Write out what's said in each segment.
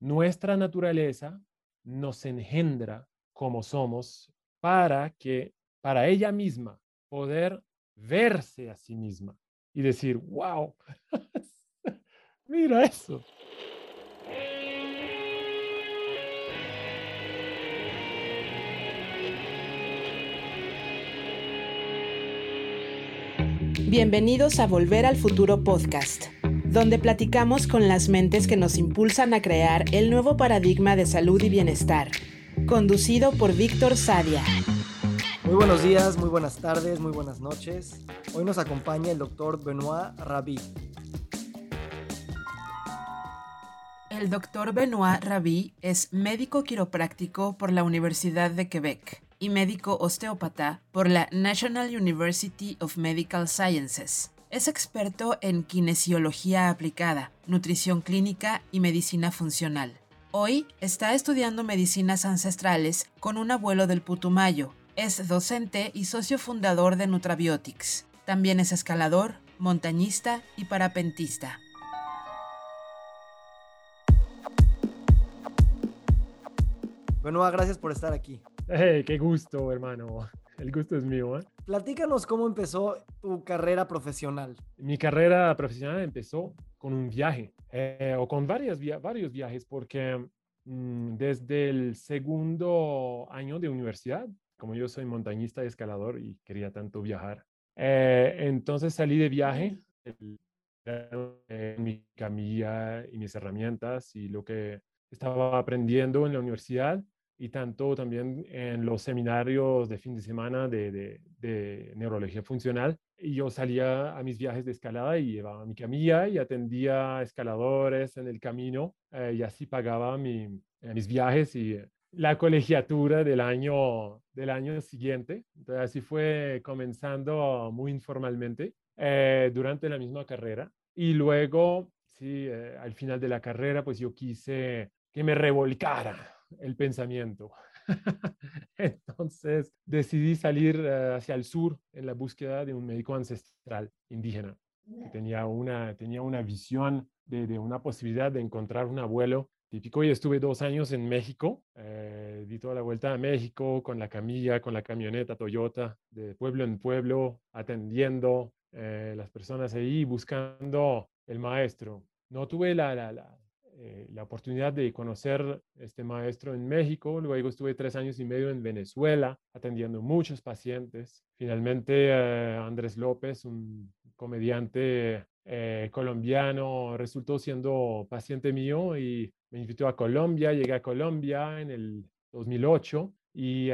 nuestra naturaleza nos engendra como somos para que, para ella misma, poder verse a sí misma y decir, wow, mira eso. Bienvenidos a Volver al Futuro Podcast, donde platicamos con las mentes que nos impulsan a crear el nuevo paradigma de salud y bienestar, conducido por Víctor Sadia. Muy buenos días, muy buenas tardes, muy buenas noches. Hoy nos acompaña el doctor Benoit Rabi. El doctor Benoit Rabi es médico quiropráctico por la Universidad de Quebec y médico osteópata por la National University of Medical Sciences. Es experto en kinesiología aplicada, nutrición clínica y medicina funcional. Hoy está estudiando medicinas ancestrales con un abuelo del Putumayo. Es docente y socio fundador de Nutrabiotics. También es escalador, montañista y parapentista. Bueno, gracias por estar aquí. qué gusto, hermano. El gusto es mío. ¿eh? Platícanos cómo empezó tu carrera profesional. Mi carrera profesional empezó con un viaje, eh, o con varios viajes, porque mm, desde el segundo año de universidad, como yo soy montañista y escalador y quería tanto viajar, eh, entonces salí de viaje en mi camilla y mis herramientas y lo que estaba aprendiendo en la universidad y tanto también en los seminarios de fin de semana de, de, neurología funcional. Y yo salía a mis viajes de escalada y llevaba mi camilla y atendía escaladores en el camino eh, y así pagaba mi, eh, mis viajes y la colegiatura del año, del año siguiente. Entonces así fue comenzando muy informalmente eh, durante la misma carrera. Y luego, sí, al final de la carrera, pues yo quise que me revolcara el pensamiento. Entonces decidí salir eh, hacia el sur en la búsqueda de un médico ancestral indígena que tenía una, tenía una visión de, una posibilidad de encontrar un abuelo típico y estuve dos años en México, eh, di toda la vuelta a México con la camilla, con la camioneta Toyota, de pueblo en pueblo, atendiendo eh, las personas ahí, buscando el maestro. No tuve la, la, eh, la oportunidad de conocer este maestro en México, luego estuve tres años y medio en Venezuela atendiendo muchos pacientes. Finalmente eh, Andrés López, un comediante eh, colombiano, resultó siendo paciente mío y me invitó a Colombia, llegué a Colombia en el 2008 y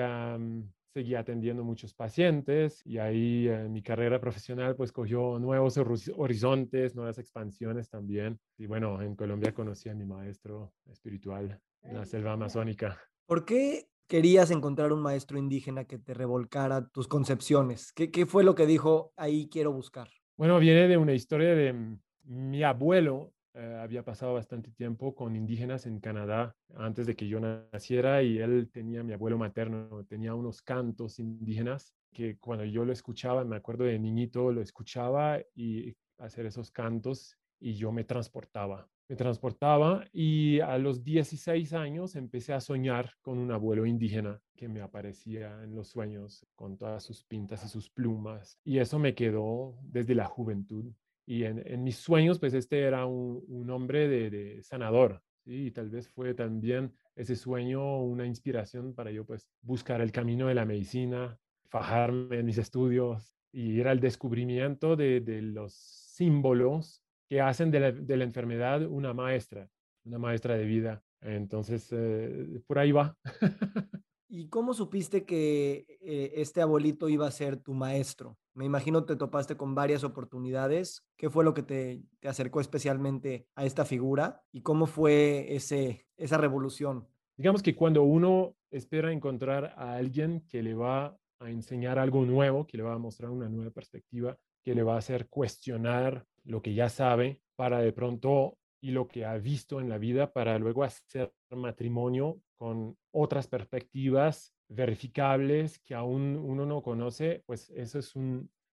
seguí atendiendo muchos pacientes y ahí eh, mi carrera profesional pues cogió nuevos horizontes, nuevas expansiones también. Y bueno, en Colombia conocí a mi maestro espiritual en la selva amazónica. ¿Por qué querías encontrar un maestro indígena que te revolcara tus concepciones? ¿Qué, qué fue lo que dijo ahí quiero buscar? Bueno, viene de una historia de mm, mi abuelo eh, había pasado bastante tiempo con indígenas en Canadá antes de que yo naciera y él tenía, mi abuelo materno, tenía unos cantos indígenas que cuando yo lo escuchaba, me acuerdo de niñito, lo escuchaba y hacer esos cantos y yo me transportaba. Me transportaba y a los 16 años empecé a soñar con un abuelo indígena que me aparecía en los sueños con todas sus pintas y sus plumas. Y eso me quedó desde la juventud y en, mis sueños, pues este era un, hombre de, sanador, ¿sí? y tal vez fue también ese sueño una inspiración para yo, pues, buscar el camino de la medicina, fajarme en mis estudios, y era el descubrimiento de, los símbolos que hacen de la, enfermedad una maestra, una maestra de vida. Entonces, eh, por ahí va. ¿Y cómo supiste que eh, este abuelito iba a ser tu maestro? Me imagino te topaste con varias oportunidades. ¿Qué fue lo que te, acercó especialmente a esta figura? ¿Y cómo fue ese, esa revolución? Digamos que cuando uno espera encontrar a alguien que le va a enseñar algo nuevo, que le va a mostrar una nueva perspectiva, que le va a hacer cuestionar lo que ya sabe para de pronto y lo que ha visto en la vida para luego hacer matrimonio con otras perspectivas verificables que aún uno no conoce, pues eso es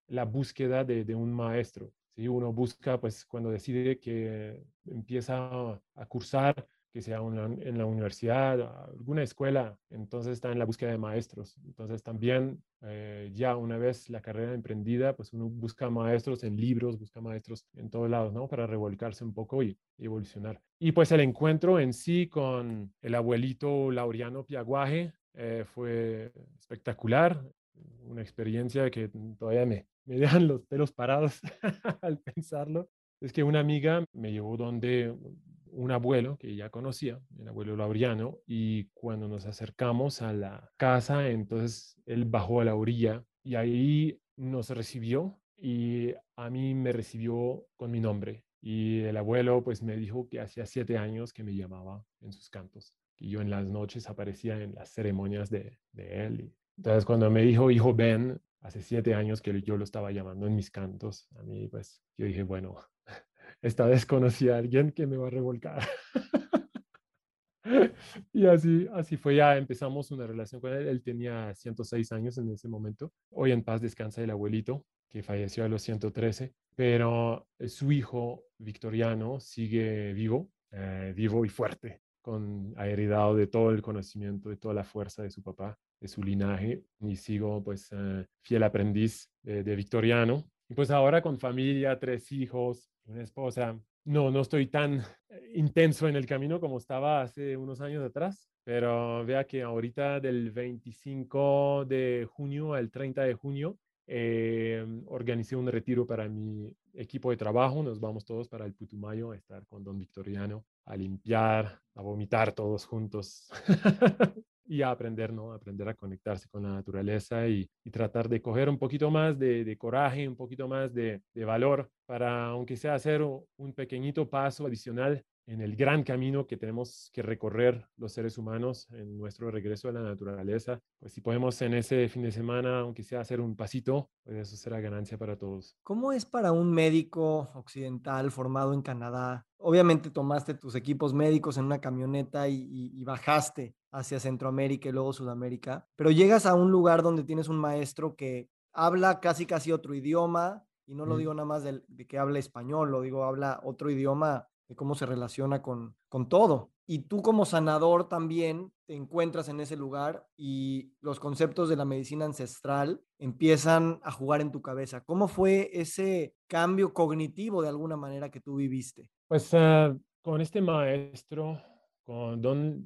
la búsqueda de, un maestro. si Uno busca, pues cuando decide que empieza a cursar que sea en la universidad, alguna escuela, entonces está en la búsqueda de maestros. Entonces también eh, ya una vez la carrera emprendida, pues uno busca maestros en libros, busca maestros en todos lados, ¿no? Para revolcarse un poco y, evolucionar. Y pues el encuentro en sí con el abuelito Laureano Piaguaje eh, fue espectacular, una experiencia que todavía me, me dejan los pelos parados al pensarlo. Es que una amiga me llevó donde un abuelo que ya conocía, el abuelo Laureano, y cuando nos acercamos a la casa, entonces él bajó a la orilla y ahí nos recibió y a mí me recibió con mi nombre. Y el abuelo pues me dijo que hacía siete años que me llamaba en sus cantos, que yo en las noches aparecía en las ceremonias de, de él. entonces cuando me dijo, hijo Ben, hace siete años que yo lo estaba llamando en mis cantos, a mí pues yo dije, bueno, esta vez conocí a alguien que me va a revolcar. y así, así fue, ya empezamos una relación con él. Él tenía 106 años en ese momento. Hoy en paz descansa el abuelito, que falleció a los 113, pero su hijo Victoriano sigue vivo, eh, vivo y fuerte, con, ha heredado de todo el conocimiento, de toda la fuerza de su papá, de su linaje, y sigo pues eh, fiel aprendiz de Victoriano. Y pues ahora con familia, tres hijos, una esposa. No, no estoy tan eh, intenso en el camino como estaba hace unos años atrás, pero vea que ahorita del 25 de junio al 30 de junio eh, organicé un retiro para mi equipo de trabajo. Nos vamos todos para el Putumayo a estar con don Victoriano, a limpiar, a vomitar todos juntos. y a aprender, ¿no? Aprender a conectarse con la naturaleza y, tratar de coger un poquito más de, coraje, un poquito más de, de, valor para, aunque sea hacer un pequeñito paso adicional en el gran camino que tenemos que recorrer los seres humanos en nuestro regreso a la naturaleza. Pues si podemos en ese fin de semana, aunque sea hacer un pasito, pues eso será ganancia para todos. ¿Cómo es para un médico occidental formado en Canadá? Obviamente tomaste tus equipos médicos en una camioneta y, bajaste hacia Centroamérica y luego Sudamérica, pero llegas a un lugar donde tienes un maestro que habla casi casi otro idioma, y no lo digo nada más de, de, que hable español, lo digo, habla otro idioma cómo se relaciona con, con todo. Y tú como sanador también te encuentras en ese lugar y los conceptos de la medicina ancestral empiezan a jugar en tu cabeza. ¿Cómo fue ese cambio cognitivo de alguna manera que tú viviste? Pues ah, con este maestro, con don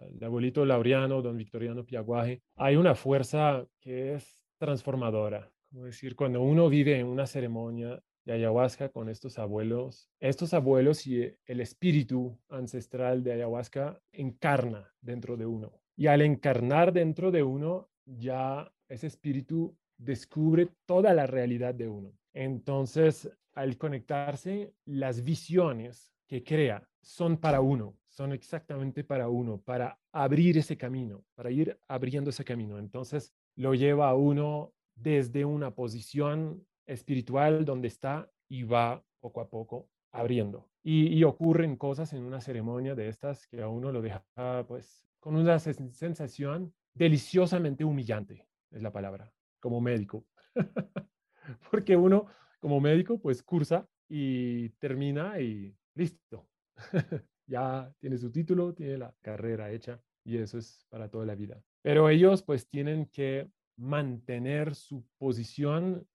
el abuelito Laureano, don Victoriano Piaguaje, hay una fuerza que es transformadora. Como decir, cuando uno vive en una ceremonia ayahuasca con estos abuelos. Estos abuelos y el espíritu ancestral de ayahuasca encarna dentro de uno. Y al encarnar dentro de uno, ya ese espíritu descubre toda la realidad de uno. Entonces, al conectarse, las visiones que crea son para uno, son exactamente para uno, para abrir ese camino, para ir abriendo ese camino. Entonces, lo lleva a uno desde una posición espiritual donde está y va poco a poco abriendo. Y, ocurren cosas en una ceremonia de estas que a uno lo deja pues con una sensación deliciosamente humillante, es la palabra, como médico. Porque uno como médico pues cursa y termina y listo. ya tiene su título, tiene la carrera hecha y eso es para toda la vida. Pero ellos pues tienen que mantener su posición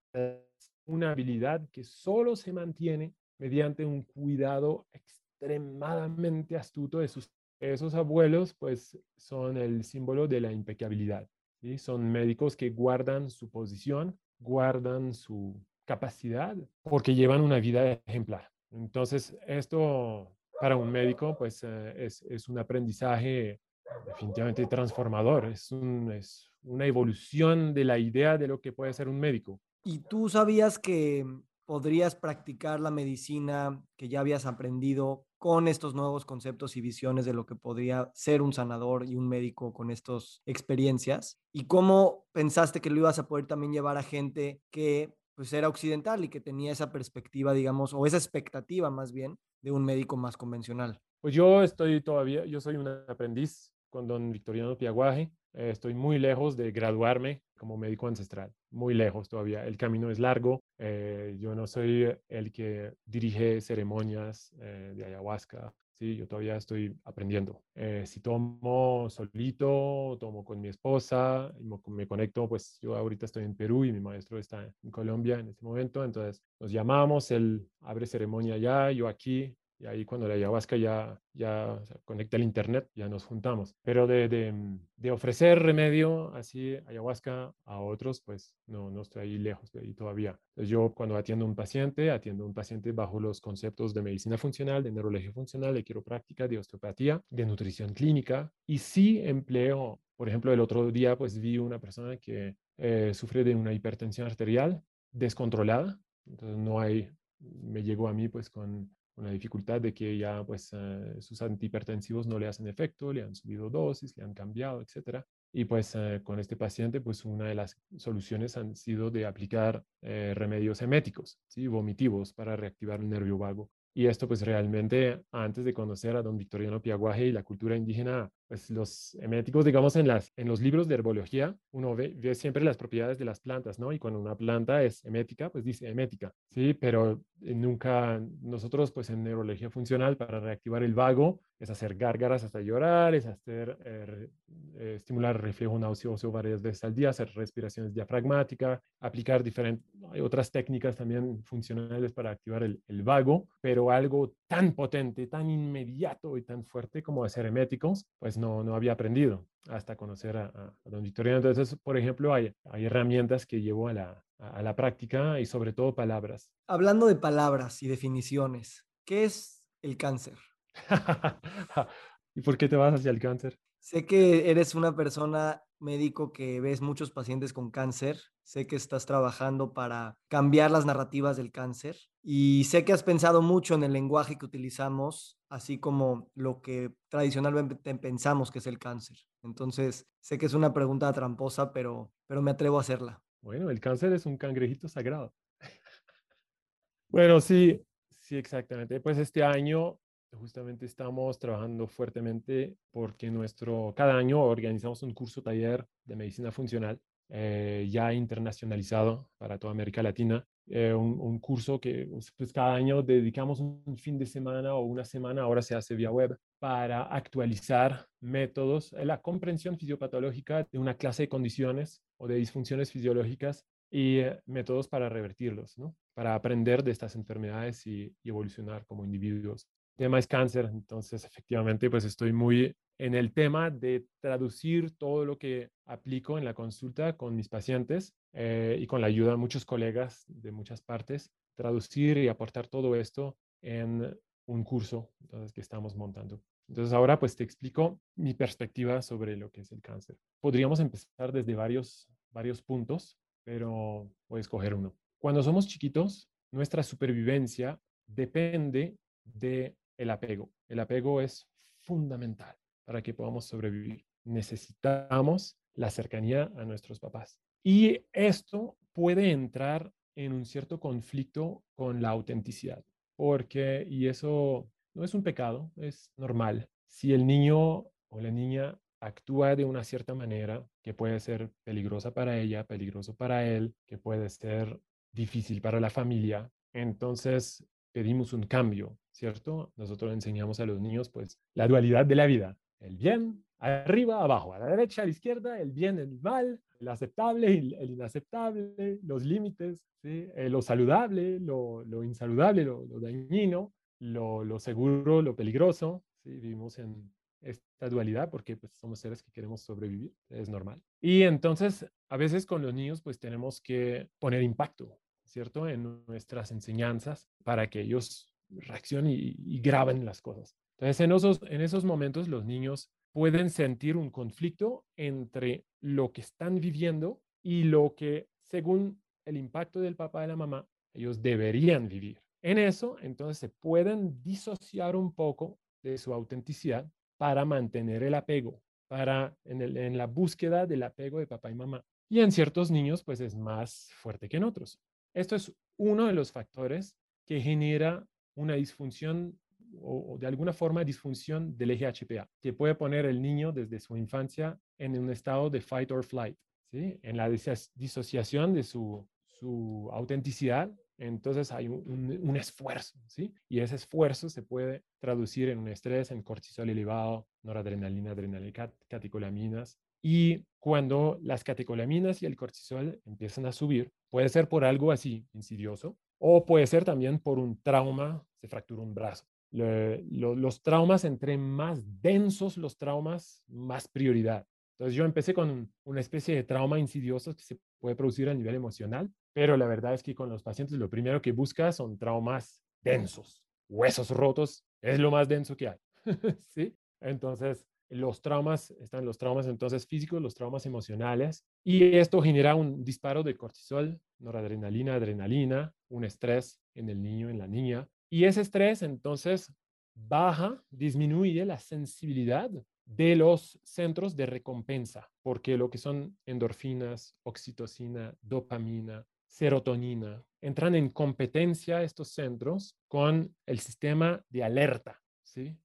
una habilidad que solo se mantiene mediante un cuidado extremadamente astuto de sus esos abuelos pues son el símbolo de la impecabilidad ¿sí? son médicos que guardan su posición guardan su capacidad porque llevan una vida ejemplar entonces esto para un médico pues eh, es, es, un aprendizaje definitivamente transformador es, es una evolución de la idea de lo que puede ser un médico ¿Y tú sabías que podrías practicar la medicina que ya habías aprendido con estos nuevos conceptos y visiones de lo que podría ser un sanador y un médico con estas experiencias? ¿Y cómo pensaste que lo ibas a poder también llevar a gente que pues era occidental y que tenía esa perspectiva, digamos, o esa expectativa más bien de un médico más convencional? Pues yo estoy todavía, yo soy un aprendiz con don Victoriano Piaguaje. Eh, estoy muy lejos de graduarme como médico ancestral, muy lejos todavía. El camino es largo. Eh, yo no soy el que dirige ceremonias eh, de ayahuasca Sí, yo todavía estoy aprendiendo. Si tomo solito, tomo con mi esposa, me conecto, pues yo ahorita estoy en Perú y mi maestro está en Colombia en este momento, entonces nos llamamos, él abre ceremonia allá, yo aquí, y ahí cuando la ayahuasca ya, ya conecta el internet, ya nos juntamos. Pero de, de, mm, de, ofrecer remedio así ayahuasca a otros, pues no, no estoy ahí lejos de ahí todavía. Entonces yo cuando atiendo a un paciente, atiendo a un paciente bajo los conceptos de medicina funcional, de neurología funcional, de quiropráctica, de osteopatía, de nutrición clínica. Y sí empleo, por ejemplo, el otro día pues vi una persona que eh, sufre de una hipertensión arterial descontrolada. Entonces no hay, me llegó a mí pues con una dificultad de que ya pues eh, sus antihipertensivos no le hacen efecto, le han subido dosis, le han cambiado, etcétera. Y pues eh, con este paciente pues una de las soluciones han sido de aplicar eh, remedios eméticos, ¿sí? vomitivos para reactivar el nervio vago. Y esto pues realmente antes de conocer a don Victoriano Piaguaje y la cultura indígena pues los eméticos, digamos, en, las, en los libros de herbología, uno ve, siempre las propiedades de las plantas, ¿no? Y cuando una planta es emética, pues dice emética, ¿sí? Pero eh, nunca, nosotros, pues en neurología funcional, para reactivar el vago, es hacer gárgaras hasta llorar, es hacer, eh, eh, estimular el reflejo nauseoso varias veces al día, hacer respiraciones diafragmáticas, aplicar diferentes, hay otras técnicas también funcionales para activar el vago, pero algo tan potente, tan inmediato y tan fuerte como hacer eméticos, pues no, no había aprendido hasta conocer a, don Victoriano. Entonces, por ejemplo, hay, hay herramientas que llevo a la, a la práctica y sobre todo palabras. Hablando de palabras y definiciones, ¿qué es el cáncer? ¿Y por qué te vas hacia el cáncer? Sé que eres una persona médico que ves muchos pacientes con cáncer. Sé que estás trabajando para cambiar las narrativas del cáncer y sé que has pensado mucho en el lenguaje que utilizamos, así como lo que tradicionalmente pensamos que es el cáncer. Entonces, sé que es una pregunta tramposa, pero, pero me atrevo a hacerla. Bueno, el cáncer es un cangrejito sagrado. bueno, sí, sí, exactamente. Pues este año justamente estamos trabajando fuertemente porque nuestro, cada año organizamos un curso taller de medicina funcional eh, ya internacionalizado para toda América Latina. Eh, un, curso que pues, cada año dedicamos un fin de semana o una semana, ahora se hace vía web, para actualizar métodos, la comprensión fisiopatológica de una clase de condiciones o de disfunciones fisiológicas y eh, métodos para revertirlos, ¿no? para aprender de estas enfermedades y evolucionar como individuos tema es cáncer, entonces efectivamente pues estoy muy en el tema de traducir todo lo que aplico en la consulta con mis pacientes eh, y con la ayuda de muchos colegas de muchas partes, traducir y aportar todo esto en un curso entonces, que estamos montando. Entonces ahora pues te explico mi perspectiva sobre lo que es el cáncer. Podríamos empezar desde varios, varios puntos, pero voy a escoger uno. Cuando somos chiquitos, nuestra supervivencia depende de el apego. El apego es fundamental para que podamos sobrevivir. Necesitamos la cercanía a nuestros papás. Y esto puede entrar en un cierto conflicto con la autenticidad, porque, y eso no es un pecado, es normal. Si el niño o la niña actúa de una cierta manera que puede ser peligrosa para ella, peligroso para él, que puede ser difícil para la familia, entonces pedimos un cambio, ¿cierto? Nosotros enseñamos a los niños, pues, la dualidad de la vida, el bien, arriba, abajo, a la derecha, a la izquierda, el bien, el mal, el aceptable y el inaceptable, los límites, ¿sí? Eh, lo saludable, lo, lo insaludable, lo, dañino, lo, lo, seguro, lo peligroso, ¿sí? Vivimos en esta dualidad porque pues, somos seres que queremos sobrevivir, es normal. Y entonces, a veces con los niños, pues tenemos que poner impacto, ¿cierto? En nuestras enseñanzas para que ellos reaccionen y, graben las cosas. Entonces, en esos, en esos momentos los niños pueden sentir un conflicto entre lo que están viviendo y lo que, según el impacto del papá y la mamá, ellos deberían vivir. En eso, entonces, se pueden disociar un poco de su autenticidad para mantener el apego, para en, en la búsqueda del apego de papá y mamá. Y en ciertos niños, pues es más fuerte que en otros. Esto es uno de los factores que genera una disfunción o, de alguna forma disfunción del eje HPA, que puede poner el niño desde su infancia en un estado de fight or flight, ¿sí? en la disociación de su, su autenticidad entonces hay un, esfuerzo, ¿sí? Y ese esfuerzo se puede traducir en un estrés, en cortisol elevado, noradrenalina, adrenalina, catecolaminas. Y cuando las catecolaminas y el cortisol empiezan a subir, puede ser por algo así insidioso o puede ser también por un trauma, se fractura un brazo. los traumas, entre más densos los traumas, más prioridad. Entonces yo empecé con una especie de trauma insidioso que se puede producir a nivel emocional, pero la verdad es que con los pacientes lo primero que buscas son traumas densos. Huesos rotos es lo más denso que hay. ¿Sí? Entonces, los traumas, están los traumas entonces físicos, los traumas emocionales, y esto genera un disparo de cortisol, noradrenalina, adrenalina, un estrés en el niño, en la niña, y ese estrés entonces baja, disminuye la sensibilidad de los centros de recompensa, porque lo que son endorfinas, oxitocina, dopamina, serotonina, entran en competencia estos centros con el sistema de alerta,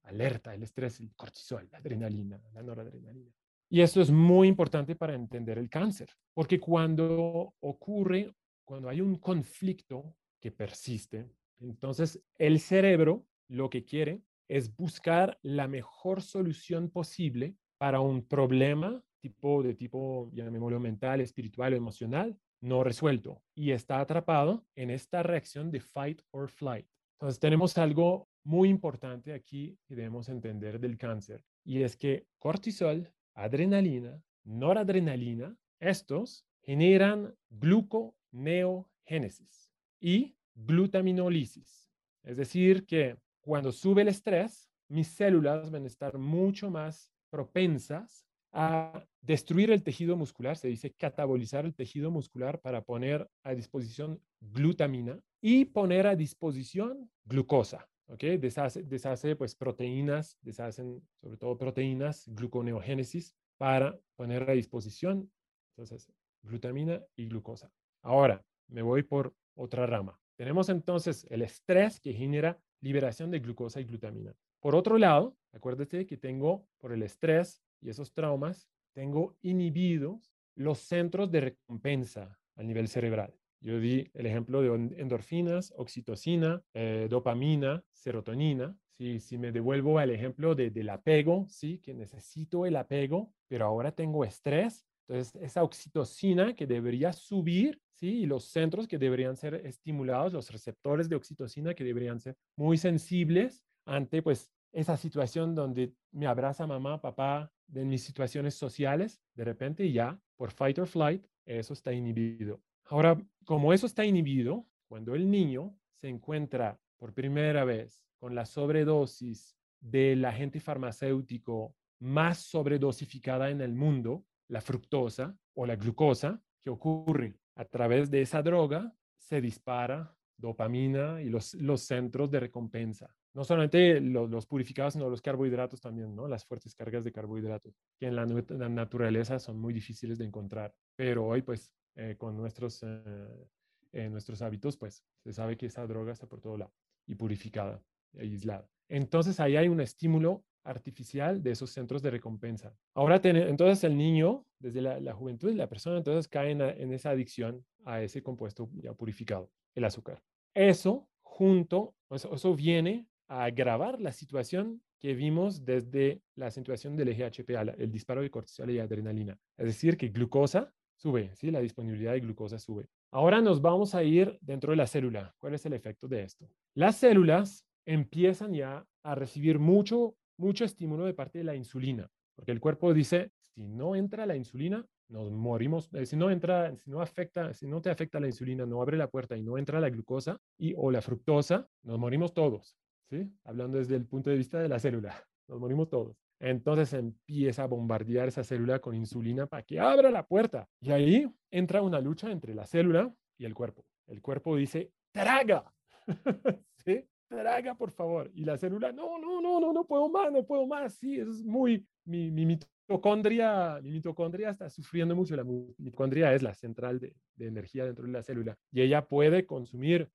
Alerta, el estrés, el cortisol, la adrenalina, la noradrenalina. Y esto es muy importante para entender el cáncer, porque cuando ocurre, cuando hay un conflicto que persiste, entonces el cerebro lo que quiere es buscar la mejor solución posible para un problema tipo de tipo, llamémoslo mental, espiritual o emocional, no resuelto y está atrapado en esta reacción de fight or flight. Entonces tenemos algo muy importante aquí que debemos entender del cáncer y es que cortisol, adrenalina, noradrenalina, estos generan gluconeogénesis y glutaminólisis. Es decir, que cuando sube el estrés, mis células van a estar mucho más propensas a destruir el tejido muscular, se dice catabolizar el tejido muscular para poner a disposición glutamina y poner a disposición glucosa. ¿Ok? Deshace, deshace pues proteínas, deshacen sobre todo proteínas, gluconeogénesis para poner a disposición, entonces, glutamina y glucosa. Ahora, me voy por otra rama. Tenemos entonces el estrés que genera liberación de glucosa y glutamina. Por otro lado, acuérdate que tengo, por el estrés y esos traumas, tengo inhibidos los centros de recompensa a nivel cerebral. Yo di el ejemplo de endorfinas, oxitocina, eh, dopamina, serotonina. Si, me devuelvo al ejemplo de, del apego, sí, que necesito el apego, pero ahora tengo estrés, entonces esa oxitocina que debería subir ¿sí? Y los centros que deberían ser estimulados, los receptores de oxitocina que deberían ser muy sensibles ante pues esa situación donde me abraza mamá, papá, de mis situaciones sociales, de repente ya por fight or flight, eso está inhibido. Ahora, como eso está inhibido, cuando el niño se encuentra por primera vez con la sobredosis del agente farmacéutico más sobredosificada en el mundo, la fructosa o la glucosa, ¿qué ocurre? a través de esa droga se dispara dopamina y los, los centros de recompensa. No solamente los, purificados, sino los carbohidratos también, ¿no? Las fuertes cargas de carbohidratos, que en la, naturaleza son muy difíciles de encontrar. Pero hoy, pues, eh, con nuestros, eh, eh, nuestros hábitos, pues, se sabe que esa droga está por todo lado y purificada, aislada. Entonces, ahí hay un estímulo artificial de esos centros de recompensa. Ahora, entonces el niño, desde la, juventud, la persona entonces cae en, esa adicción a ese compuesto ya purificado, el azúcar. Eso junto, eso, viene a agravar la situación que vimos desde la situación del eje el disparo de cortisol y adrenalina. Es decir, que glucosa sube, ¿sí? la disponibilidad de glucosa sube. Ahora nos vamos a ir dentro de la célula. ¿Cuál es el efecto de esto? Las células empiezan ya a recibir mucho mucho estímulo de parte de la insulina, porque el cuerpo dice, si no entra la insulina, nos morimos, eh, si no entra, si no afecta, si no te afecta la insulina, no abre la puerta y no entra la glucosa y o la fructosa, nos morimos todos, ¿sí? Hablando desde el punto de vista de la célula, nos morimos todos. Entonces empieza a bombardear esa célula con insulina para que abra la puerta. Y ahí entra una lucha entre la célula y el cuerpo. El cuerpo dice, traga. ¿Sí? traga, por favor. Y la célula, no, no, no, no, no puedo más, no puedo más. Sí, es muy, mi, mi mitocondria, mi mitocondria está sufriendo mucho. La mitocondria es la central de, de energía dentro de la célula y ella puede consumir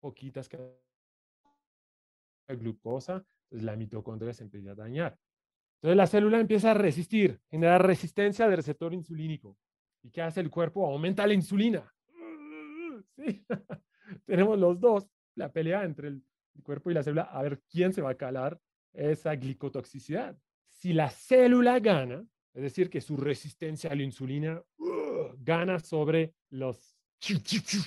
poquitas glucosa, la mitocondria se empieza a dañar. Entonces la célula empieza a resistir, genera resistencia del receptor insulínico. ¿Y qué hace el cuerpo? Aumenta la insulina. ¿Sí? tenemos los dos, la pelea entre el cuerpo y la célula, a ver quién se va a calar esa glicotoxicidad. Si la célula gana, es decir, que su resistencia a la insulina gana sobre los,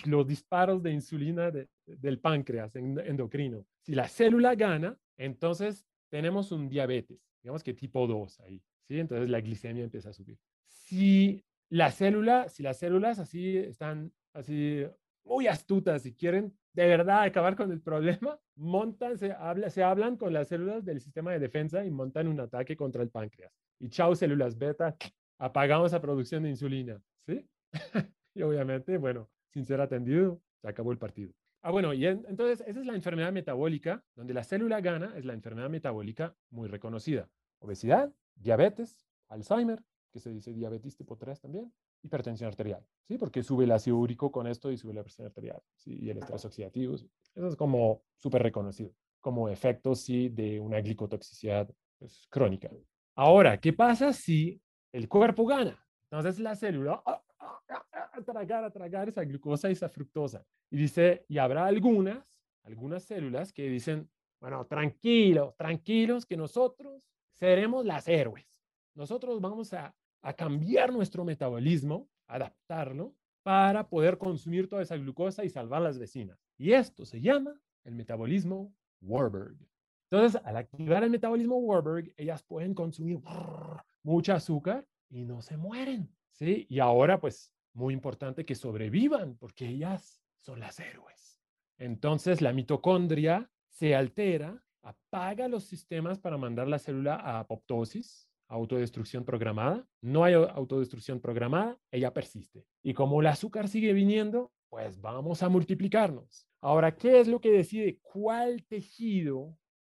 los disparos de insulina del páncreas endocrino. Si la célula gana, entonces tenemos un diabetes, digamos que tipo 2 ahí, ¿sí? Entonces la glicemia empieza a subir. Si la célula, si las células así están así muy astutas y quieren de verdad acabar con el problema, montan, se, habla, se hablan con las células del sistema de defensa y montan un ataque contra el páncreas. Y chao, células beta, apagamos la producción de insulina, ¿sí? y obviamente, bueno, sin ser atendido, se acabó el partido. Ah, bueno, y entonces esa es la enfermedad metabólica, donde la célula gana, es la enfermedad metabólica muy reconocida. Obesidad, diabetes, Alzheimer, que se dice diabetes tipo 3 también, hipertensión arterial, ¿sí? Porque sube el ácido úrico con esto y sube la presión arterial, ¿sí? Y el estrés oxidativo. Eso es como súper reconocido, como efecto, sí, de una glicotoxicidad pues, crónica. Ahora, ¿qué pasa si el cuerpo gana? Entonces la célula a tragar, a tragar esa glucosa y esa fructosa. Y dice, y habrá algunas, algunas células que dicen, bueno, tranquilos, tranquilos, que nosotros seremos las héroes. Nosotros vamos a a cambiar nuestro metabolismo, adaptarlo para poder consumir toda esa glucosa y salvar las vecinas. Y esto se llama el metabolismo Warburg. Entonces, al activar el metabolismo Warburg, ellas pueden consumir mucha azúcar y no se mueren. ¿Sí? Y ahora, pues, muy importante que sobrevivan porque ellas son las héroes. Entonces, la mitocondria se altera, apaga los sistemas para mandar la célula a apoptosis, autodestrucción programada. No hay autodestrucción programada, ella persiste. Y como el azúcar sigue viniendo, pues vamos a multiplicarnos. Ahora, ¿qué es lo que decide cuál tejido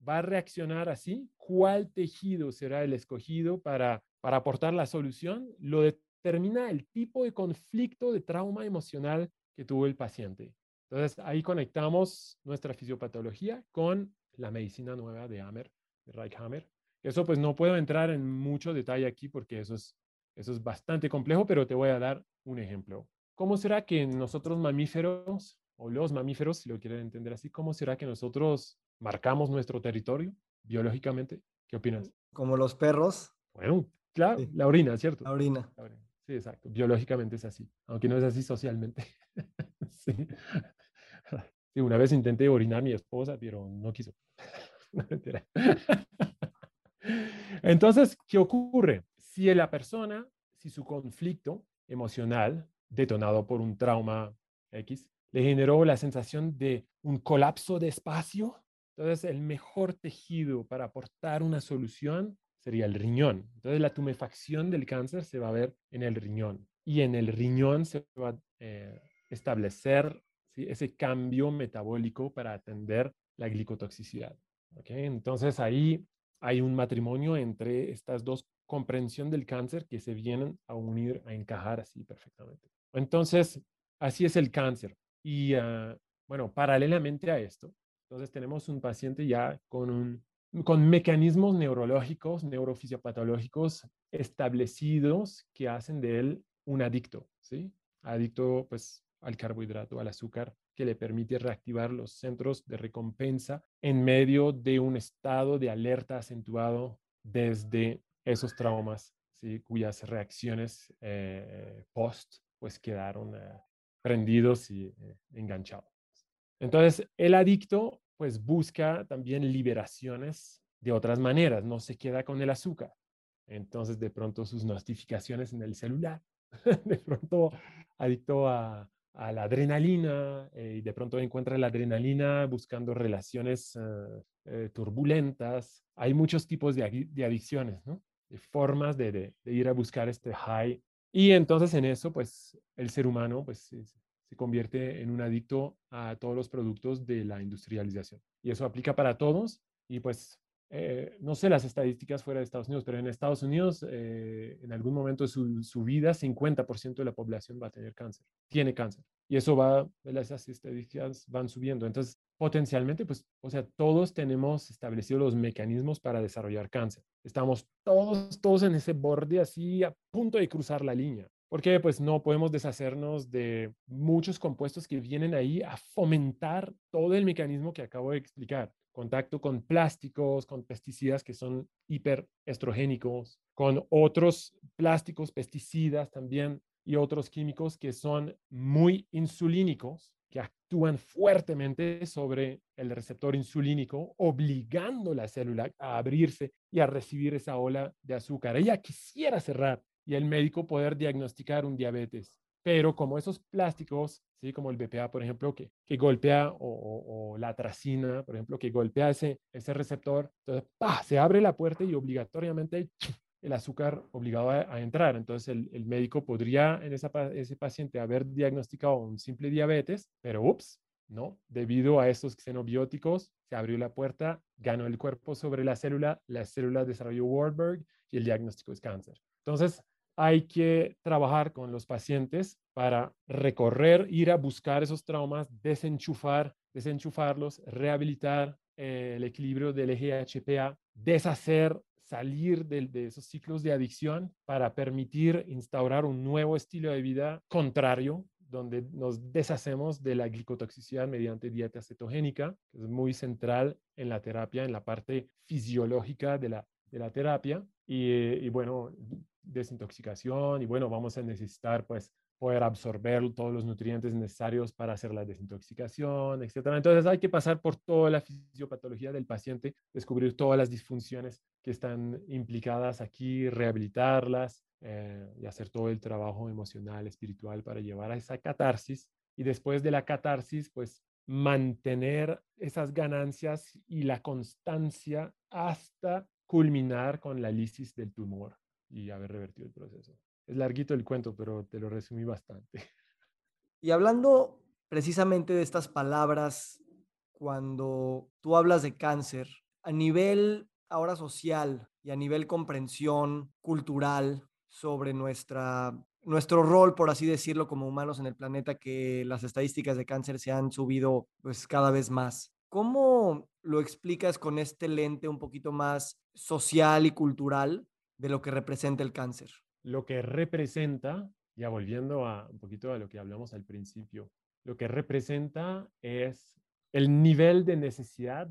va a reaccionar así? ¿Cuál tejido será el escogido para, para aportar la solución? Lo determina el tipo de conflicto de trauma emocional que tuvo el paciente. Entonces, ahí conectamos nuestra fisiopatología con la medicina nueva de Hammer, de Reichhammer, eso pues no puedo entrar en mucho detalle aquí porque eso es, eso es bastante complejo, pero te voy a dar un ejemplo. ¿Cómo será que nosotros mamíferos, o los mamíferos, si lo quieren entender así, cómo será que nosotros marcamos nuestro territorio biológicamente? ¿Qué opinas? Como los perros. Bueno, claro, la orina, ¿cierto? La orina. Sí, exacto. Biológicamente es así, aunque no es así socialmente. sí. Una vez intenté orinar a mi esposa, pero no quiso. entonces, ¿qué ocurre? Si la persona, si su conflicto emocional detonado por un trauma X le generó la sensación de un colapso de espacio, entonces el mejor tejido para aportar una solución sería el riñón. Entonces la tumefacción del cáncer se va a ver en el riñón y en el riñón se va a eh, establecer ese cambio metabólico para atender la glicotoxicidad. Entonces ahí hay un matrimonio entre estas dos comprensión del cáncer que se vienen a unir, a encajar así perfectamente. Entonces, así es el cáncer. Y ah, bueno, paralelamente a esto, entonces tenemos un paciente ya con, un, con mecanismos neurológicos, neurofisiopatológicos establecidos que hacen de él un adicto, ¿sí? Adicto pues al carbohidrato, al azúcar, que le permite reactivar los centros de recompensa en medio de un estado de alerta acentuado desde esos traumas, ¿sí? cuyas reacciones eh, post pues quedaron eh, prendidos y eh, enganchados. Entonces, el adicto pues busca también liberaciones de otras maneras, no se queda con el azúcar. Entonces, de pronto sus notificaciones en el celular, de pronto adicto a, la adrenalina eh, y de pronto encuentra la adrenalina buscando relaciones eh, eh, turbulentas. Hay muchos tipos de, adicciones, ¿no? De formas de, ir a buscar este high. Y entonces en eso, pues el ser humano pues, se, convierte en un adicto a todos los productos de la industrialización. Y eso aplica para todos. Y pues eh, no sé las estadísticas fuera de Estados Unidos, pero en Estados Unidos, eh, en algún momento de su, su, vida, 50% de la población va a tener cáncer, tiene cáncer. Y eso va, esas estadísticas van subiendo. Entonces, potencialmente, pues, o sea, todos tenemos establecidos los mecanismos para desarrollar cáncer. Estamos todos, todos en ese borde así a punto de cruzar la línea. Porque pues no podemos deshacernos de muchos compuestos que vienen ahí a fomentar todo el mecanismo que acabo de explicar. Contacto con plásticos, con pesticidas que son hiperestrogénicos, con otros plásticos, pesticidas también y otros químicos que son muy insulínicos, que actúan fuertemente sobre el receptor insulínico, obligando la célula a abrirse y a recibir esa ola de azúcar. Ella quisiera cerrar y el médico poder diagnosticar un diabetes. Pero como esos plásticos, ¿sí? como el BPA, por ejemplo, que, que golpea, o, la tracina, por ejemplo, que golpea ese, ese receptor, entonces se abre la puerta y obligatoriamente el azúcar obligado a, entrar. Entonces el, el, médico podría en esa, ese paciente haber diagnosticado un simple diabetes, pero ups, no, debido a estos xenobióticos se abrió la puerta, ganó el cuerpo sobre la célula, la célula desarrolló Warburg y el diagnóstico es cáncer. Entonces, hay que trabajar con los pacientes para recorrer, ir a buscar esos traumas, desenchufar, desenchufarlos, rehabilitar eh, el equilibrio del eje HPA, deshacer, salir de, de, esos ciclos de adicción para permitir instaurar un nuevo estilo de vida contrario, donde nos deshacemos de la glicotoxicidad mediante dieta cetogénica, que es muy central en la terapia, en la parte fisiológica de la, de la terapia. Y, y bueno, desintoxicación y bueno, vamos a necesitar pues poder absorber todos los nutrientes necesarios para hacer la desintoxicación, etcétera. Entonces hay que pasar por toda la fisiopatología del paciente, descubrir todas las disfunciones que están implicadas aquí, rehabilitarlas eh, y hacer todo el trabajo emocional, espiritual para llevar a esa catarsis. Y después de la catarsis, pues mantener esas ganancias y la constancia hasta culminar con la lisis del tumor y haber revertido el proceso. Es larguito el cuento, pero te lo resumí bastante. Y hablando precisamente de estas palabras, cuando tú hablas de cáncer, a nivel ahora social y a nivel comprensión cultural sobre nuestra, nuestro rol, por así decirlo, como humanos en el planeta, que las estadísticas de cáncer se han subido pues cada vez más. ¿Cómo lo explicas con este lente un poquito más social y cultural de lo que representa el cáncer. Lo que representa, ya volviendo a un poquito a lo que hablamos al principio, lo que representa es el nivel de necesidad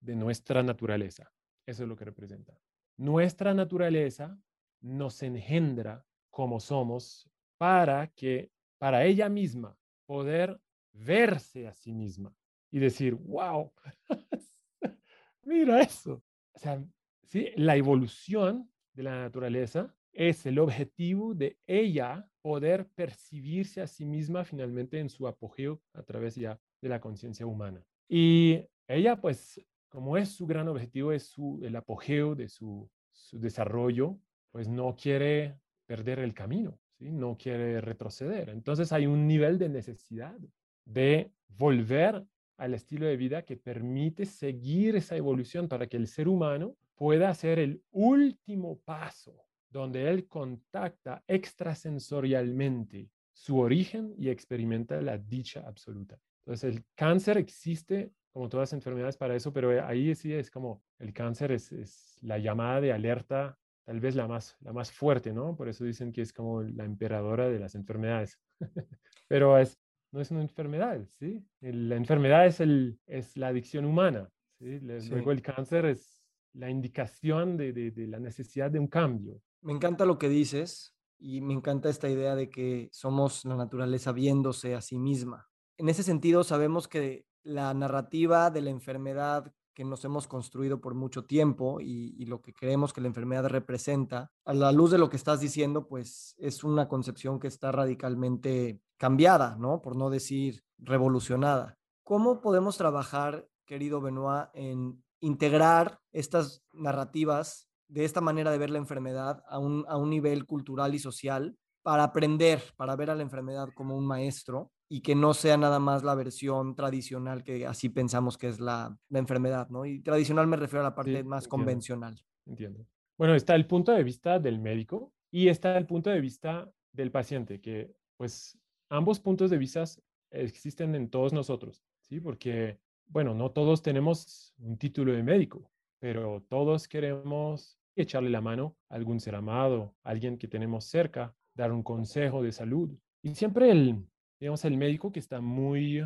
de nuestra naturaleza. Eso es lo que representa. Nuestra naturaleza nos engendra como somos para que, para ella misma, poder verse a sí misma y decir, wow, mira eso. O sea, ¿sí? la evolución de la naturaleza es el objetivo de ella poder percibirse a sí misma finalmente en su apogeo a través ya de la conciencia humana. Y ella, pues, como es su gran objetivo, es su, el apogeo de su, su desarrollo, pues no quiere perder el camino, no quiere retroceder. Entonces hay un nivel de necesidad de volver al estilo de vida que permite seguir esa evolución para que el ser humano pueda hacer el último paso donde él contacta extrasensorialmente su origen y experimenta la dicha absoluta. Entonces, el cáncer existe como todas las enfermedades para eso, pero ahí sí es como el cáncer es, es, la llamada de alerta, tal vez la más, la más fuerte, ¿no? Por eso dicen que es como la emperadora de las enfermedades. pero es, no es una enfermedad, ¿sí? La enfermedad es, el, es la adicción humana, ¿sí? Luego el cáncer es la indicación de, la necesidad de un cambio. Me encanta lo que dices y me encanta esta idea de que somos la naturaleza viéndose a sí misma. En ese sentido, sabemos que la narrativa de la enfermedad que nos hemos construido por mucho tiempo y, y, lo que creemos que la enfermedad representa, a la luz de lo que estás diciendo, pues es una concepción que está radicalmente cambiada, ¿no? Por no decir revolucionada. ¿Cómo podemos trabajar, querido Benoit, en integrar estas narrativas de esta manera de ver la enfermedad a un, a un nivel cultural y social para aprender, para ver a la enfermedad como un maestro y que no sea nada más la versión tradicional que así pensamos que es la, la enfermedad, ¿no? Y tradicional me refiero a la parte más convencional. Entiendo. Bueno, está el punto de vista del médico y está el punto de vista del paciente, que pues ambos puntos de vista existen en todos nosotros, ¿sí? Porque bueno, no todos tenemos un título de médico, pero todos queremos echarle la mano a algún ser amado, alguien que tenemos cerca, dar un consejo de salud. Y siempre el, digamos, el médico que está muy,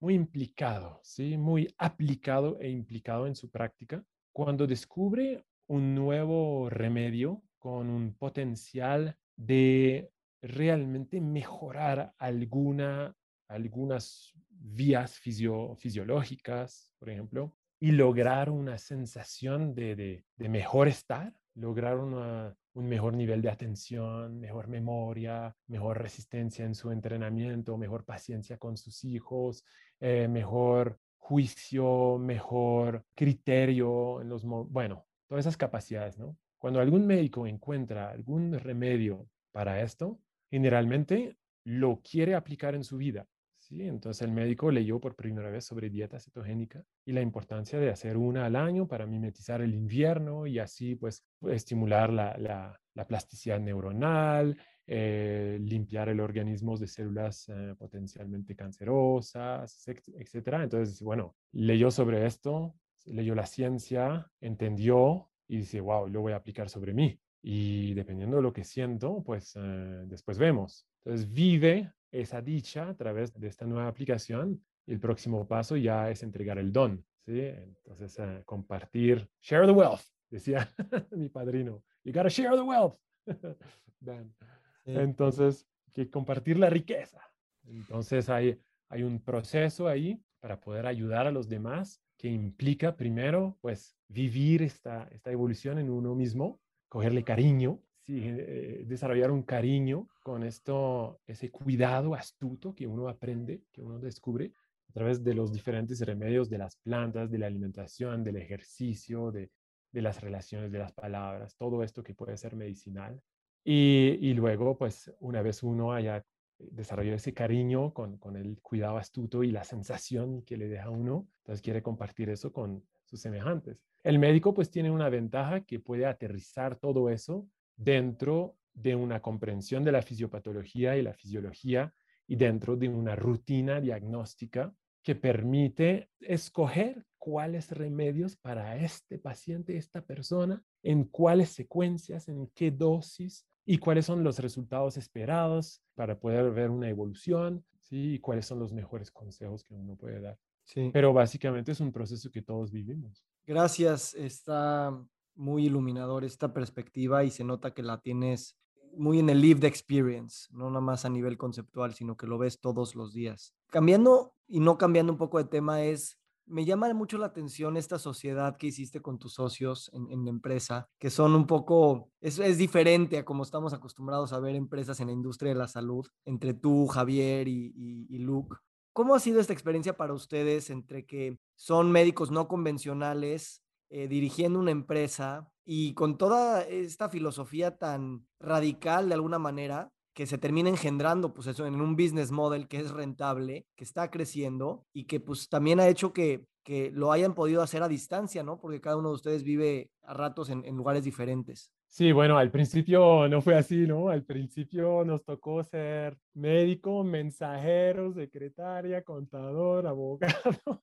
muy implicado, ¿sí? muy aplicado e implicado en su práctica, cuando descubre un nuevo remedio con un potencial de realmente mejorar alguna, algunas vías fisiológicas, por ejemplo, y lograr una sensación de, de, mejor estar, lograr un mejor nivel de atención, mejor memoria, mejor resistencia en su entrenamiento, mejor paciencia con sus hijos, eh, mejor juicio, mejor criterio en los, bueno, todas esas capacidades, ¿no? Cuando algún médico encuentra algún remedio para esto, generalmente lo quiere aplicar en su vida. Entonces el médico leyó por primera vez sobre dieta cetogénica y la importancia de hacer una al año para mimetizar el invierno y así pues estimular la, la, plasticidad neuronal, eh, limpiar el organismo de células eh, potencialmente cancerosas, etcétera. Entonces, bueno, leyó sobre esto, leyó la ciencia, entendió y dice, wow, lo voy a aplicar sobre mí. Y dependiendo de lo que siento, pues eh, después vemos. Entonces vive esa dicha a través de esta nueva aplicación. El próximo paso ya es entregar el don. ¿sí? Entonces eh, compartir, share the wealth, decía mi padrino. You gotta share the wealth. Entonces, que compartir la riqueza. Entonces hay, hay un proceso ahí para poder ayudar a los demás que implica primero, pues, vivir esta, esta evolución en uno mismo, cogerle cariño, eh, desarrollar un cariño con esto, ese cuidado astuto que uno aprende, que uno descubre a través de los diferentes remedios de las plantas, de la alimentación, del ejercicio, de, las relaciones, de las palabras, todo esto que puede ser medicinal. Y, luego, pues, una vez uno haya desarrolló ese cariño con, con, el cuidado astuto y la sensación que le deja uno, entonces quiere compartir eso con sus semejantes. El médico pues tiene una ventaja que puede aterrizar todo eso dentro de una comprensión de la fisiopatología y la fisiología y dentro de una rutina diagnóstica que permite escoger cuáles remedios para este paciente, esta persona, en cuáles secuencias, en qué dosis y cuáles son los resultados esperados para poder ver una evolución, ¿sí? Y cuáles son los mejores consejos que uno puede dar. Sí. Pero básicamente es un proceso que todos vivimos. Gracias, está muy iluminador esta perspectiva y se nota que la tienes muy en el lived experience, no nada más a nivel conceptual, sino que lo ves todos los días. Cambiando y no cambiando un poco de tema es me llama mucho la atención esta sociedad que hiciste con tus socios en, la empresa, que son un poco, es, es, diferente a como estamos acostumbrados a ver empresas en la industria de la salud, entre tú, Javier y, y, Luke. ¿Cómo ha sido esta experiencia para ustedes entre que son médicos no convencionales eh, dirigiendo una empresa y con toda esta filosofía tan radical de alguna manera que se termina engendrando, pues eso, en un business model que es rentable, que está creciendo y que pues también ha hecho que, que lo hayan podido hacer a distancia, ¿no? Porque cada uno de ustedes vive a ratos en, en lugares diferentes. Sí, bueno, al principio no fue así, ¿no? Al principio nos tocó ser médico, mensajero, secretaria, contador, abogado,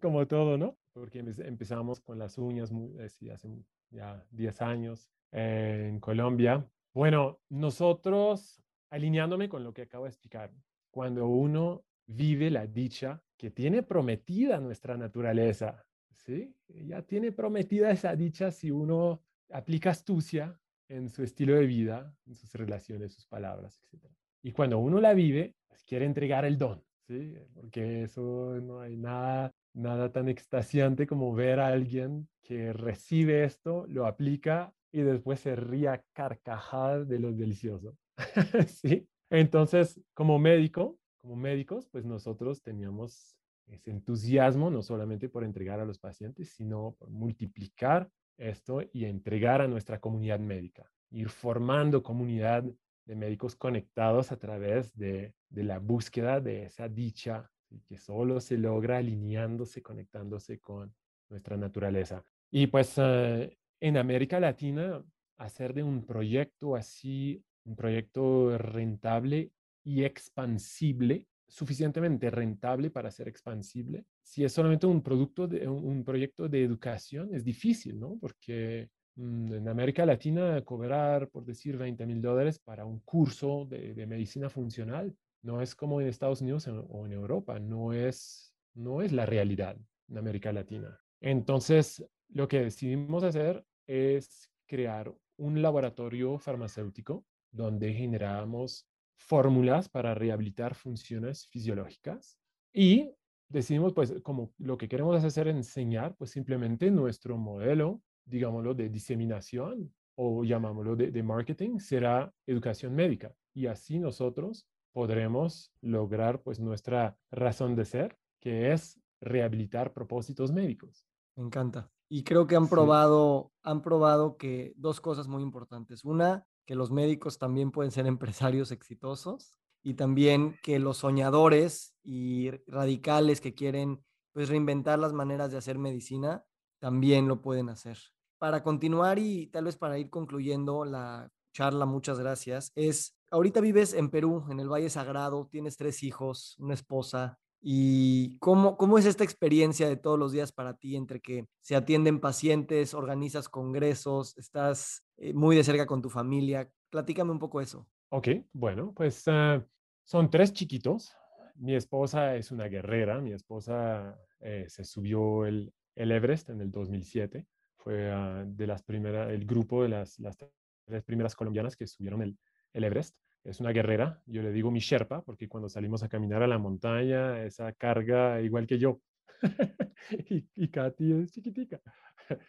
como todo, ¿no? Porque empezamos con las uñas hace ya 10 años eh, en Colombia bueno, nosotros, alineándome con lo que acabo de explicar, cuando uno vive la dicha que tiene prometida nuestra naturaleza, ¿sí? Ya tiene prometida esa dicha si uno aplica astucia en su estilo de vida, en sus relaciones, sus palabras, etc. Y cuando uno la vive, pues quiere entregar el don, ¿sí? Porque eso no hay nada, nada tan extasiante como ver a alguien que recibe esto, lo aplica y después se ría carcajadas de lo delicioso. ¿Sí? Entonces, como médico, como médicos, pues nosotros teníamos ese entusiasmo no solamente por entregar a los pacientes, sino por multiplicar esto y entregar a nuestra comunidad médica, ir formando comunidad de médicos conectados a través de, de la búsqueda de esa dicha que solo se logra alineándose, conectándose con nuestra naturaleza. Y pues eh, en América Latina hacer de un proyecto así, un proyecto rentable y expansible, suficientemente rentable para ser expansible. Si es solamente un producto un proyecto de educación es difícil, ¿no? Porque mm, en América Latina cobrar, por decir, 20 mil dólares para un curso de, medicina funcional no es como en Estados Unidos o en Europa, no es, no es la realidad en América Latina. Entonces, lo que decidimos hacer es crear un laboratorio farmacéutico donde generamos fórmulas para rehabilitar funciones fisiológicas y decidimos, pues, como lo que queremos hacer es enseñar, pues simplemente nuestro modelo, digámoslo, de diseminación o llamámoslo de, de marketing, será educación médica. Y así nosotros podremos lograr, pues, nuestra razón de ser, que es rehabilitar propósitos médicos. Me encanta. Y creo que han probado, han probado que dos cosas muy importantes. Una, que los médicos también pueden ser empresarios exitosos y también que los soñadores y radicales que quieren pues reinventar las maneras de hacer medicina también lo pueden hacer. Para continuar y tal vez para ir concluyendo la charla, muchas gracias, es, ahorita vives en Perú, en el Valle Sagrado, tienes tres hijos, una esposa, ¿Y cómo, cómo es esta experiencia de todos los días para ti entre que se atienden pacientes, organizas congresos, estás eh, muy de cerca con tu familia? Platícame un poco eso. Ok, bueno, pues ah, son tres chiquitos. Mi esposa es una guerrera. Mi esposa eh, se subió el, el, Everest en el 2007. Fue uh, de las primeras, el grupo de las, las tres primeras colombianas que subieron el, el Everest es una guerrera, yo le digo mi Sherpa, porque cuando salimos a caminar a la montaña, esa carga igual que yo. y, y, Katy es chiquitica.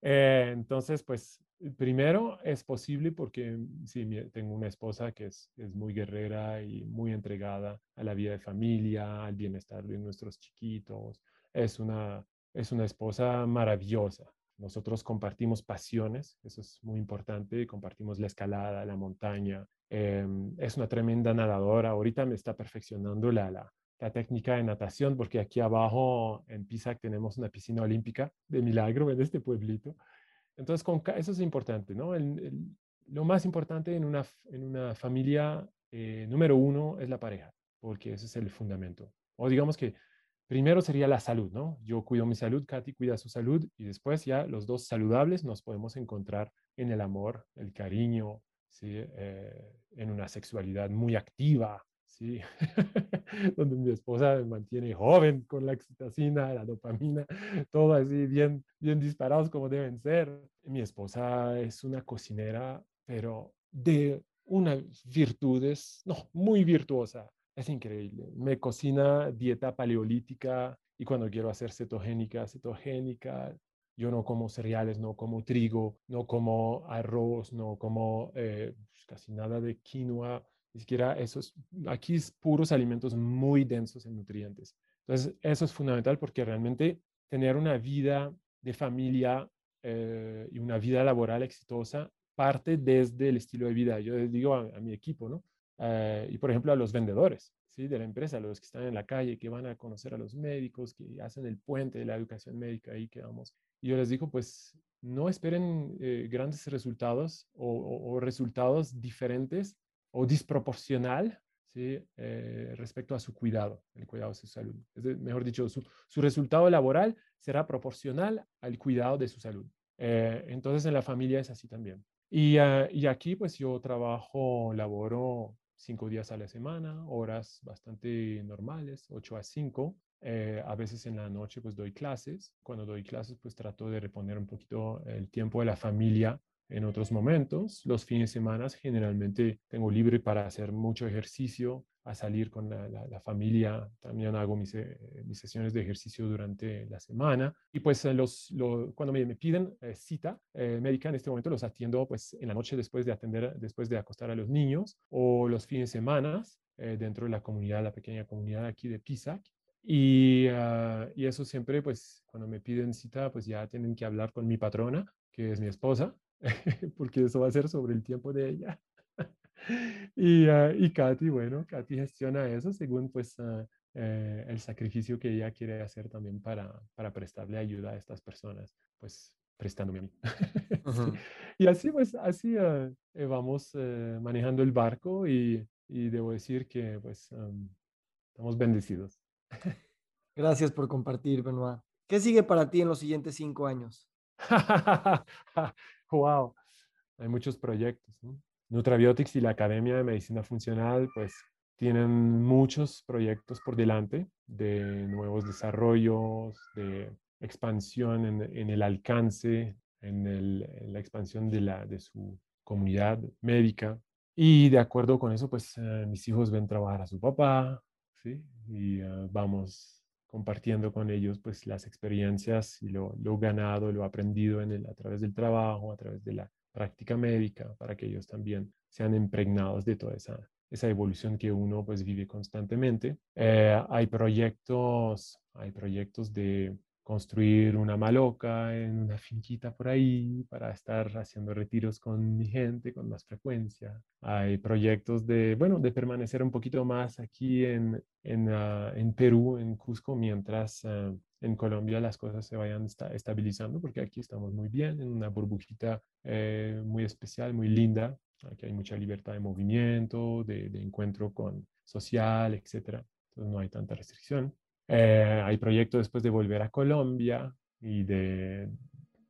Eh, entonces, pues primero es posible porque sí, tengo una esposa que es, es muy guerrera y muy entregada a la vida de familia, al bienestar de nuestros chiquitos. Es una, es una esposa maravillosa. Nosotros compartimos pasiones, eso es muy importante, compartimos la escalada, la montaña. Em, es una tremenda nadadora. Ahorita me está perfeccionando la, la, técnica de natación porque aquí abajo en Pisac tenemos una piscina olímpica de milagro en este pueblito. Entonces, con, eso es importante, ¿no? lo más importante en una, en una familia, eh, número uno, es la pareja, porque ese es el fundamento. O digamos que primero sería la salud, ¿no? Yo cuido mi salud, Katy cuida su salud y después ya los dos saludables nos podemos encontrar en el amor, el cariño, ¿sí? Eh, en una sexualidad muy activa, ¿sí? donde mi esposa me mantiene joven con la excitacina, la dopamina, todo así bien, bien disparados como deben ser. Mi esposa es una cocinera, pero de unas virtudes, no, muy virtuosa es increíble. Me cocina dieta paleolítica y cuando quiero hacer cetogénica, cetogénica. Yo no como cereales, no como trigo, no como arroz, no como eh, pues, casi nada de quinoa, ni siquiera esos. Aquí es puros alimentos muy densos en nutrientes. Entonces, eso es fundamental porque realmente tener una vida de familia eh, y una vida laboral exitosa parte desde el estilo de vida. Yo les digo a mi equipo, ¿no? Eh, y por ejemplo a los vendedores ¿sí? de la empresa, los que están en la calle, que van a conocer a los médicos, que hacen el puente de la educación médica, ahí quedamos. Y yo les digo, pues no esperen eh, grandes resultados o, resultados diferentes o disproporcional ¿sí? Eh, respecto a su cuidado, el cuidado de su salud. Es mejor dicho, su, su, resultado laboral será proporcional al cuidado de su salud. entonces en la familia es así también. Y, ah, y, aquí pues yo trabajo, laboro cinco días a la semana, horas bastante normales, 8 a 5. Eh, a veces en la noche pues doy clases. Cuando doy clases pues trato de reponer un poquito el tiempo de la familia en otros momentos. Los fines de semana generalmente tengo libre para hacer mucho ejercicio, a salir con la, familia. También hago mis, eh, mis, sesiones de ejercicio durante la semana. Y pues eh, los, cuando me, me piden eh, cita médica, en este momento los atiendo pues en la noche después de atender, después de acostar a los niños o los fines de semana dentro de la comunidad, la pequeña comunidad aquí de Pisac. Y, ah, y eso siempre, pues cuando me piden cita, pues ya tienen que hablar con mi patrona, que es mi esposa, porque eso va a ser sobre el tiempo de ella. y, uh, y Katy, bueno, Katy gestiona eso según pues uh, eh, el sacrificio que ella quiere hacer también para, para prestarle ayuda a estas personas, pues prestándome a mí. sí. Y así pues, así uh, vamos manejando el barco y, y, debo decir que pues um, estamos bendecidos. Gracias por compartir, Benoit. ¿Qué sigue para ti en los siguientes cinco años? Wow, hay muchos proyectos. Nutrabiotics y la Academia de Medicina Funcional, pues tienen muchos proyectos por delante de nuevos desarrollos, de expansión en, el alcance, en, la expansión de, la, de su comunidad médica. Y de acuerdo con eso, pues eh, mis hijos ven trabajar a su papá, ¿sí? Y eh, vamos compartiendo con ellos pues las experiencias y lo, lo ganado, lo aprendido en el, a través del trabajo, a través de la práctica médica, para que ellos también sean impregnados de toda esa, esa evolución que uno pues vive constantemente. Eh, hay proyectos, hay proyectos de construir una maloca en una finquita por ahí para estar haciendo retiros con mi gente con más frecuencia. Hay proyectos de, bueno, de permanecer un poquito más aquí en, en, ah, en Perú, en Cusco, mientras ah, en Colombia las cosas se vayan estabilizando, porque aquí estamos muy bien, en una burbujita eh, muy especial, muy linda. Aquí hay mucha libertad de movimiento, de, encuentro con social, etcétera. Entonces no hay tanta restricción. Eh, hay proyectos después de volver a Colombia y de,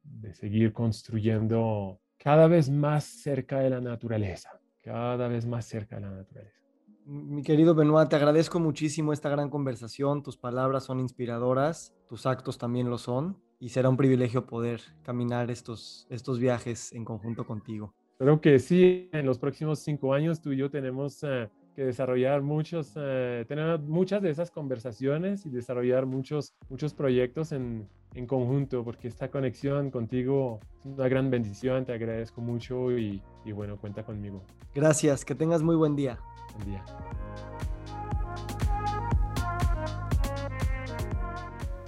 de seguir construyendo cada vez más cerca de la naturaleza, cada vez más cerca de la naturaleza. Mi querido Benoit, te agradezco muchísimo esta gran conversación. Tus palabras son inspiradoras, tus actos también lo son, y será un privilegio poder caminar estos, estos viajes en conjunto contigo. Creo que sí, en los próximos cinco años tú y yo tenemos eh, que desarrollar muchos, eh, tener muchas de esas conversaciones y desarrollar muchos, muchos proyectos en, en conjunto, porque esta conexión contigo es una gran bendición, te agradezco mucho y, y bueno, cuenta conmigo. Gracias, que tengas muy buen día. Buen día.